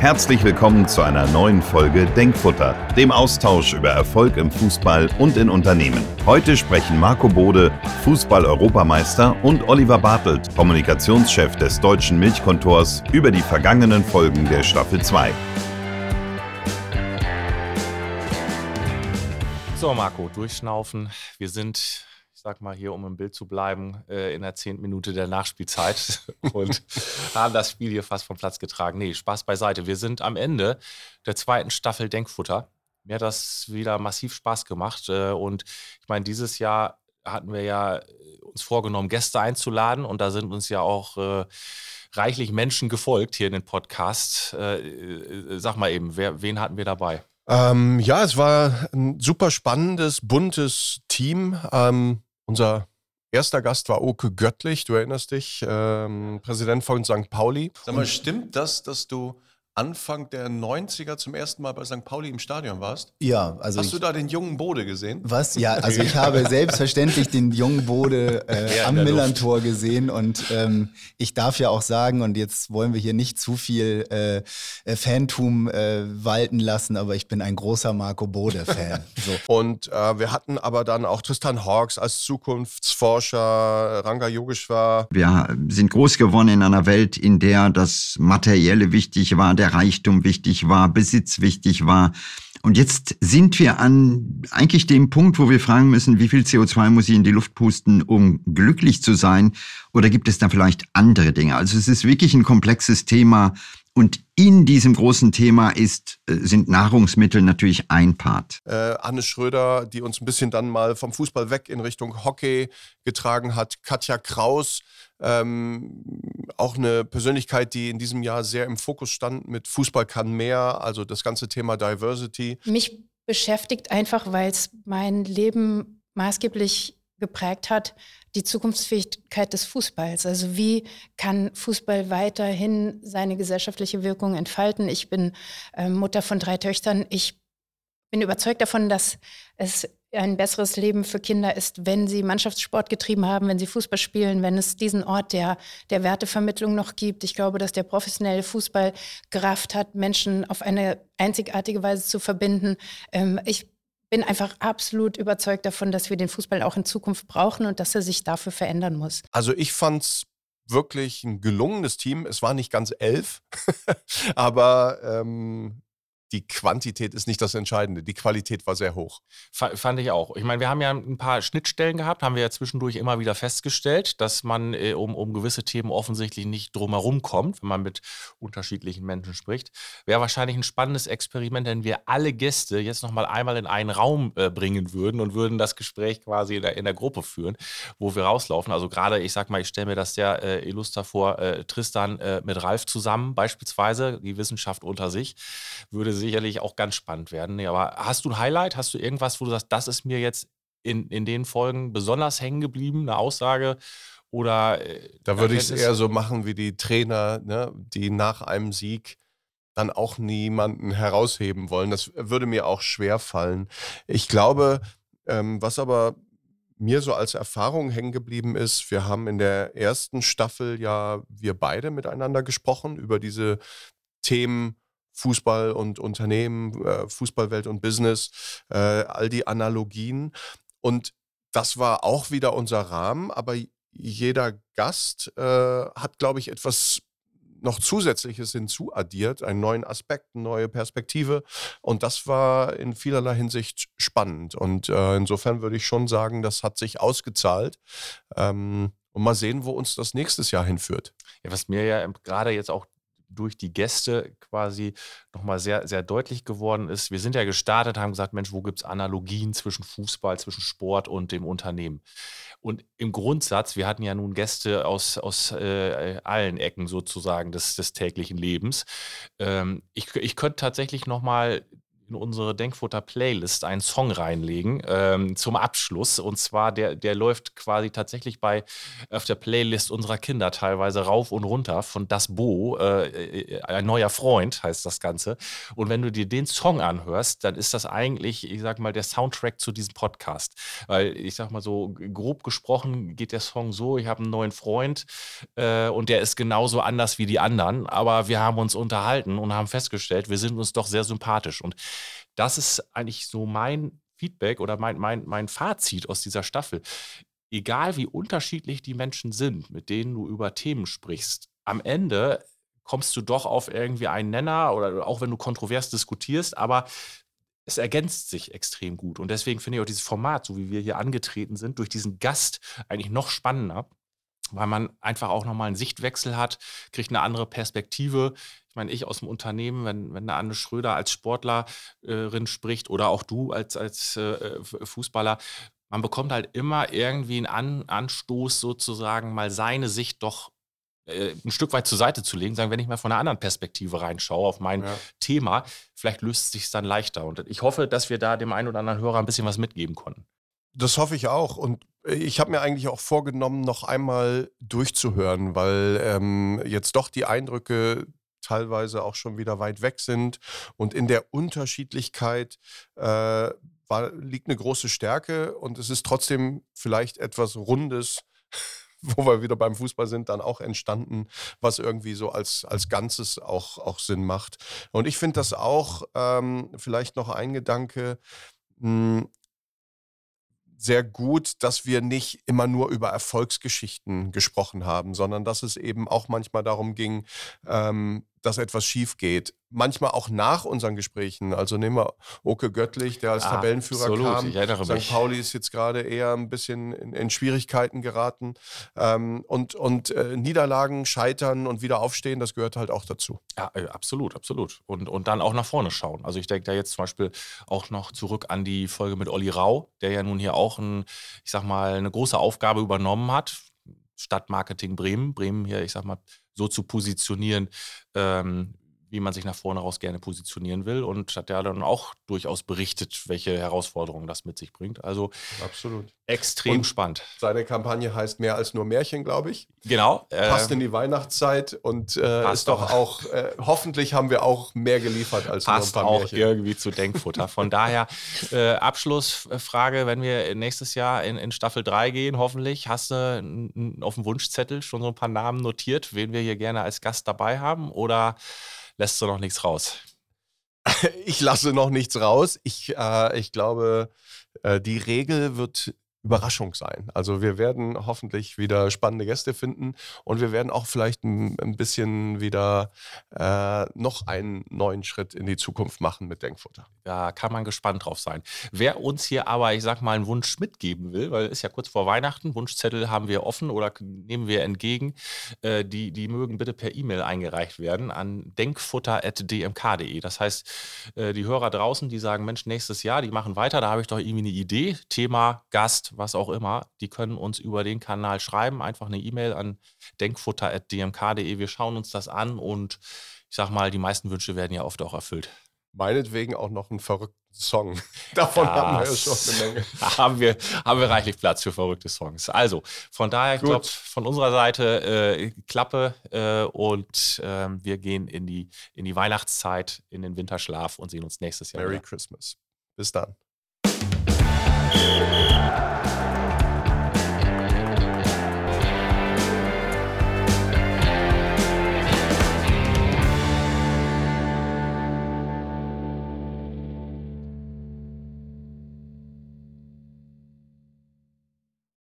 Herzlich willkommen zu einer neuen Folge Denkfutter, dem Austausch über Erfolg im Fußball und in Unternehmen. Heute sprechen Marco Bode, Fußball-Europameister, und Oliver Bartelt, Kommunikationschef des deutschen Milchkontors, über die vergangenen Folgen der Staffel 2. So, Marco, durchschnaufen. Wir sind sag mal hier, um im Bild zu bleiben, äh, in der zehnten Minute der Nachspielzeit und haben das Spiel hier fast vom Platz getragen. Nee, Spaß beiseite. Wir sind am Ende der zweiten Staffel Denkfutter. Mir hat das wieder massiv Spaß gemacht. Äh, und ich meine, dieses Jahr hatten wir ja äh, uns vorgenommen, Gäste einzuladen und da sind uns ja auch äh, reichlich Menschen gefolgt hier in den Podcast. Äh, sag mal eben, wer, wen hatten wir dabei? Ähm, ja, es war ein super spannendes, buntes Team. Ähm, unser erster Gast war Oke Göttlich, du erinnerst dich, ähm, Präsident von St. Pauli. Sag mal, stimmt das, dass du Anfang der 90er zum ersten Mal bei St. Pauli im Stadion warst? Ja, also. Hast ich, du da den jungen Bode gesehen? Was? Ja, also ich habe selbstverständlich den jungen Bode äh, am Millantor gesehen und ähm, ich darf ja auch sagen, und jetzt wollen wir hier nicht zu viel äh, äh Fantum äh, walten lassen, aber ich bin ein großer Marco Bode-Fan. So. und äh, wir hatten aber dann auch Tristan Hawks als Zukunftsforscher, Ranga Yogeshwar. Wir sind groß geworden in einer Welt, in der das Materielle wichtig war, der Reichtum wichtig war, Besitz wichtig war. Und jetzt sind wir an eigentlich dem Punkt, wo wir fragen müssen, wie viel CO2 muss ich in die Luft pusten, um glücklich zu sein? Oder gibt es da vielleicht andere Dinge? Also es ist wirklich ein komplexes Thema. Und in diesem großen Thema ist, äh, sind Nahrungsmittel natürlich ein Part. Äh, Anne Schröder, die uns ein bisschen dann mal vom Fußball weg in Richtung Hockey getragen hat. Katja Kraus, ähm, auch eine Persönlichkeit, die in diesem Jahr sehr im Fokus stand mit Fußball kann mehr, also das ganze Thema Diversity. Mich beschäftigt einfach, weil es mein Leben maßgeblich geprägt hat, die Zukunftsfähigkeit des Fußballs. Also wie kann Fußball weiterhin seine gesellschaftliche Wirkung entfalten? Ich bin äh, Mutter von drei Töchtern. Ich bin überzeugt davon, dass es ein besseres Leben für Kinder ist, wenn sie Mannschaftssport getrieben haben, wenn sie Fußball spielen, wenn es diesen Ort der, der Wertevermittlung noch gibt. Ich glaube, dass der professionelle Fußball Kraft hat, Menschen auf eine einzigartige Weise zu verbinden. Ähm, ich bin einfach absolut überzeugt davon, dass wir den Fußball auch in Zukunft brauchen und dass er sich dafür verändern muss. Also ich fand's wirklich ein gelungenes Team. Es war nicht ganz elf, aber ähm, die Quantität ist nicht das Entscheidende. Die Qualität war sehr hoch. Fand ich auch. Ich meine, wir haben ja ein paar Schnittstellen gehabt, haben wir ja zwischendurch immer wieder festgestellt, dass man äh, um, um gewisse Themen offensichtlich nicht drumherum kommt, wenn man mit unterschiedlichen Menschen spricht. Wäre wahrscheinlich ein spannendes Experiment, wenn wir alle Gäste jetzt nochmal einmal in einen Raum äh, bringen würden und würden das Gespräch quasi in der, in der Gruppe führen, wo wir rauslaufen. Also gerade, ich sag mal, ich stelle mir das sehr äh, illuster vor, äh, Tristan äh, mit Ralf zusammen beispielsweise, die Wissenschaft unter sich, würde sicherlich auch ganz spannend werden. Nee, aber hast du ein Highlight? Hast du irgendwas, wo du sagst, das ist mir jetzt in, in den Folgen besonders hängen geblieben, eine Aussage? Oder äh, da würde ich es eher so machen wie die Trainer, ne, die nach einem Sieg dann auch niemanden herausheben wollen. Das würde mir auch schwer fallen. Ich glaube, ähm, was aber mir so als Erfahrung hängen geblieben ist, wir haben in der ersten Staffel ja wir beide miteinander gesprochen über diese Themen Fußball und Unternehmen, äh, Fußballwelt und Business, äh, all die Analogien. Und das war auch wieder unser Rahmen, aber jeder Gast äh, hat, glaube ich, etwas noch Zusätzliches hinzuaddiert, einen neuen Aspekt, eine neue Perspektive. Und das war in vielerlei Hinsicht spannend. Und äh, insofern würde ich schon sagen, das hat sich ausgezahlt. Ähm, und mal sehen, wo uns das nächstes Jahr hinführt. Ja, was mir ja gerade jetzt auch durch die Gäste quasi nochmal sehr, sehr deutlich geworden ist. Wir sind ja gestartet, haben gesagt, Mensch, wo gibt es Analogien zwischen Fußball, zwischen Sport und dem Unternehmen? Und im Grundsatz, wir hatten ja nun Gäste aus, aus äh, allen Ecken sozusagen des, des täglichen Lebens. Ähm, ich, ich könnte tatsächlich nochmal in unsere Denkfutter-Playlist einen Song reinlegen ähm, zum Abschluss. Und zwar, der, der läuft quasi tatsächlich bei auf der Playlist unserer Kinder teilweise rauf und runter von Das Bo. Äh, äh, ein neuer Freund heißt das Ganze. Und wenn du dir den Song anhörst, dann ist das eigentlich, ich sag mal, der Soundtrack zu diesem Podcast. Weil ich sag mal so, grob gesprochen geht der Song so: Ich habe einen neuen Freund äh, und der ist genauso anders wie die anderen. Aber wir haben uns unterhalten und haben festgestellt, wir sind uns doch sehr sympathisch. Und das ist eigentlich so mein Feedback oder mein, mein, mein Fazit aus dieser Staffel. Egal wie unterschiedlich die Menschen sind, mit denen du über Themen sprichst, am Ende kommst du doch auf irgendwie einen Nenner oder auch wenn du kontrovers diskutierst, aber es ergänzt sich extrem gut. Und deswegen finde ich auch dieses Format, so wie wir hier angetreten sind, durch diesen Gast eigentlich noch spannender, weil man einfach auch nochmal einen Sichtwechsel hat, kriegt eine andere Perspektive meine, ich aus dem Unternehmen, wenn, wenn eine Anne Schröder als Sportlerin spricht oder auch du als, als äh, Fußballer, man bekommt halt immer irgendwie einen An Anstoß sozusagen, mal seine Sicht doch äh, ein Stück weit zur Seite zu legen, sagen, wenn ich mal von einer anderen Perspektive reinschaue auf mein ja. Thema, vielleicht löst es sich dann leichter. Und ich hoffe, dass wir da dem einen oder anderen Hörer ein bisschen was mitgeben konnten. Das hoffe ich auch. Und ich habe mir eigentlich auch vorgenommen, noch einmal durchzuhören, weil ähm, jetzt doch die Eindrücke teilweise auch schon wieder weit weg sind. Und in der Unterschiedlichkeit äh, war, liegt eine große Stärke und es ist trotzdem vielleicht etwas Rundes wo wir wieder beim Fußball sind, dann auch entstanden, was irgendwie so als, als Ganzes auch, auch Sinn macht. Und ich finde das auch, ähm, vielleicht noch ein Gedanke, mh, hm, sehr gut, dass wir nicht immer nur über Erfolgsgeschichten gesprochen haben, sondern dass es eben auch manchmal darum ging, ähm, dass etwas schief geht manchmal auch nach unseren Gesprächen. Also nehmen wir Oke Göttlich, der als ja, Tabellenführer absolut, kam. Ich erinnere St. Mich. Pauli ist jetzt gerade eher ein bisschen in, in Schwierigkeiten geraten. Ähm, und und äh, Niederlagen, Scheitern und wieder aufstehen, das gehört halt auch dazu. Ja, äh, absolut, absolut. Und, und dann auch nach vorne schauen. Also ich denke da jetzt zum Beispiel auch noch zurück an die Folge mit Olli Rau, der ja nun hier auch ein, ich sag mal, eine große Aufgabe übernommen hat. Stadtmarketing Bremen, Bremen hier, ich sag mal, so zu positionieren, ähm, wie man sich nach vorne raus gerne positionieren will und hat ja dann auch durchaus berichtet, welche Herausforderungen das mit sich bringt. Also absolut extrem und spannend. Seine Kampagne heißt mehr als nur Märchen, glaube ich. Genau. Äh, passt in die Weihnachtszeit und äh, ist doch auch, äh, hoffentlich haben wir auch mehr geliefert als passt nur ein paar auch Märchen. irgendwie zu Denkfutter. Von daher äh, Abschlussfrage, wenn wir nächstes Jahr in, in Staffel 3 gehen, hoffentlich hast du auf dem Wunschzettel schon so ein paar Namen notiert, wen wir hier gerne als Gast dabei haben oder lässt du noch nichts raus? Ich lasse noch nichts raus. Ich, äh, ich glaube, äh, die Regel wird Überraschung sein. Also wir werden hoffentlich wieder spannende Gäste finden und wir werden auch vielleicht ein, ein bisschen wieder äh, noch einen neuen Schritt in die Zukunft machen mit Denkfutter. Da kann man gespannt drauf sein. Wer uns hier aber, ich sag mal, einen Wunsch mitgeben will, weil es ist ja kurz vor Weihnachten, Wunschzettel haben wir offen oder nehmen wir entgegen, äh, die, die mögen bitte per E-Mail eingereicht werden an denkfutter.dmk.de. Das heißt, äh, die Hörer draußen, die sagen, Mensch, nächstes Jahr, die machen weiter, da habe ich doch irgendwie eine Idee, Thema, Gast, was auch immer, die können uns über den Kanal schreiben. Einfach eine E-Mail an denkfutter.dmk.de. Wir schauen uns das an und ich sag mal, die meisten Wünsche werden ja oft auch erfüllt. Meinetwegen auch noch einen verrückten Song. Davon das haben wir ja schon eine Menge. haben, wir, haben wir reichlich Platz für verrückte Songs. Also, von daher, ich glaube, von unserer Seite äh, Klappe äh, und äh, wir gehen in die, in die Weihnachtszeit, in den Winterschlaf und sehen uns nächstes Jahr. Merry wieder. Christmas. Bis dann.